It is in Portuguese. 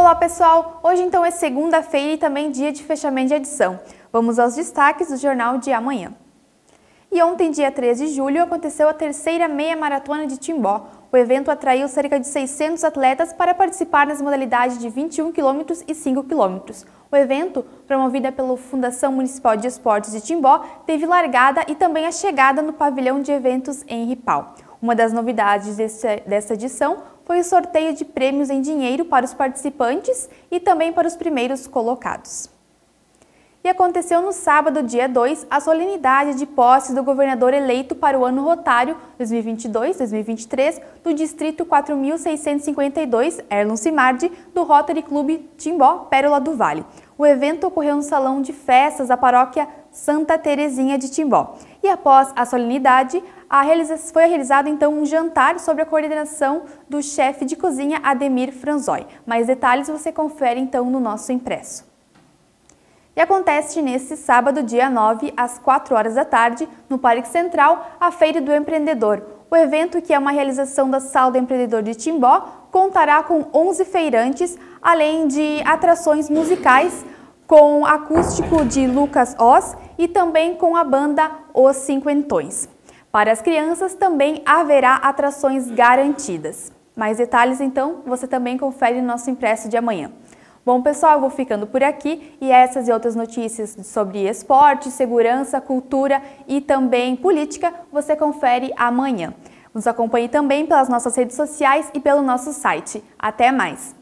Olá pessoal, hoje então é segunda-feira e também dia de fechamento de edição. Vamos aos destaques do jornal de amanhã. E ontem, dia 13 de julho, aconteceu a terceira meia maratona de Timbó. O evento atraiu cerca de 600 atletas para participar nas modalidades de 21 km e 5 km. O evento, promovido pela Fundação Municipal de Esportes de Timbó, teve largada e também a chegada no pavilhão de eventos em Ripal. Uma das novidades dessa edição foi o sorteio de prêmios em dinheiro para os participantes e também para os primeiros colocados. E aconteceu no sábado, dia 2, a solenidade de posse do governador eleito para o ano rotário 2022-2023 do Distrito 4652, Erlon Simardi, do Rotary Clube Timbó, Pérola do Vale. O evento ocorreu no salão de festas da paróquia Santa Terezinha de Timbó. E após a solenidade, a foi realizado então um jantar sobre a coordenação do chefe de cozinha Ademir Franzói. Mais detalhes você confere então no nosso impresso. E acontece nesse sábado, dia 9, às 4 horas da tarde, no Parque Central, a Feira do Empreendedor. O evento, que é uma realização da Sala do Empreendedor de Timbó, contará com 11 feirantes, além de atrações musicais com acústico de Lucas Oz e também com a banda Os Cinquentões. Para as crianças também haverá atrações garantidas. Mais detalhes então você também confere no nosso impresso de amanhã. Bom, pessoal, eu vou ficando por aqui e essas e outras notícias sobre esporte, segurança, cultura e também política você confere amanhã. Nos acompanhe também pelas nossas redes sociais e pelo nosso site. Até mais!